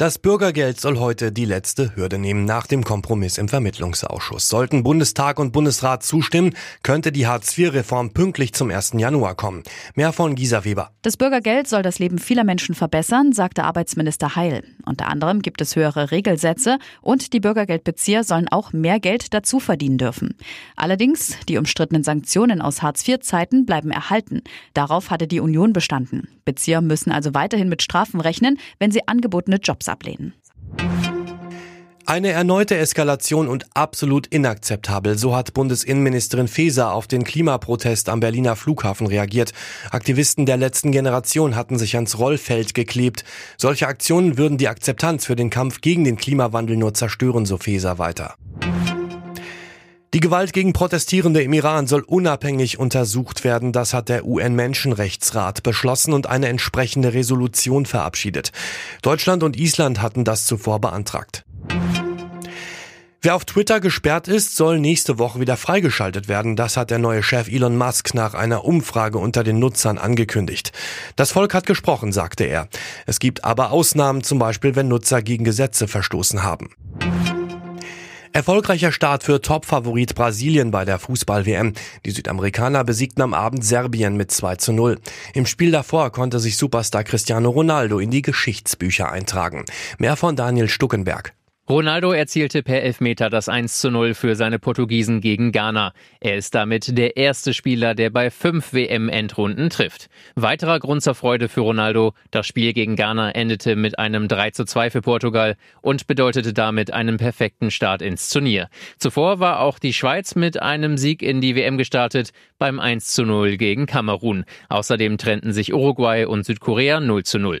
Das Bürgergeld soll heute die letzte Hürde nehmen nach dem Kompromiss im Vermittlungsausschuss. Sollten Bundestag und Bundesrat zustimmen, könnte die Hartz-IV-Reform pünktlich zum 1. Januar kommen. Mehr von Gisa Weber. Das Bürgergeld soll das Leben vieler Menschen verbessern, sagte Arbeitsminister Heil. Unter anderem gibt es höhere Regelsätze und die Bürgergeldbezieher sollen auch mehr Geld dazu verdienen dürfen. Allerdings, die umstrittenen Sanktionen aus Hartz-IV-Zeiten bleiben erhalten. Darauf hatte die Union bestanden. Bezieher müssen also weiterhin mit Strafen rechnen, wenn sie angebotene Jobs ablehnen. Eine erneute Eskalation und absolut inakzeptabel, so hat Bundesinnenministerin Faeser auf den Klimaprotest am Berliner Flughafen reagiert. Aktivisten der letzten Generation hatten sich ans Rollfeld geklebt. Solche Aktionen würden die Akzeptanz für den Kampf gegen den Klimawandel nur zerstören, so Faeser weiter. Die Gewalt gegen Protestierende im Iran soll unabhängig untersucht werden. Das hat der UN-Menschenrechtsrat beschlossen und eine entsprechende Resolution verabschiedet. Deutschland und Island hatten das zuvor beantragt. Wer auf Twitter gesperrt ist, soll nächste Woche wieder freigeschaltet werden. Das hat der neue Chef Elon Musk nach einer Umfrage unter den Nutzern angekündigt. Das Volk hat gesprochen, sagte er. Es gibt aber Ausnahmen, zum Beispiel wenn Nutzer gegen Gesetze verstoßen haben. Erfolgreicher Start für Topfavorit Brasilien bei der Fußball-WM. Die Südamerikaner besiegten am Abend Serbien mit 2 zu 0. Im Spiel davor konnte sich Superstar Cristiano Ronaldo in die Geschichtsbücher eintragen. Mehr von Daniel Stuckenberg. Ronaldo erzielte per Elfmeter das 1 zu 0 für seine Portugiesen gegen Ghana. Er ist damit der erste Spieler, der bei fünf WM-Endrunden trifft. Weiterer Grund zur Freude für Ronaldo, das Spiel gegen Ghana endete mit einem 3 zu 2 für Portugal und bedeutete damit einen perfekten Start ins Turnier. Zuvor war auch die Schweiz mit einem Sieg in die WM gestartet, beim 1 zu 0 gegen Kamerun. Außerdem trennten sich Uruguay und Südkorea 0 zu 0.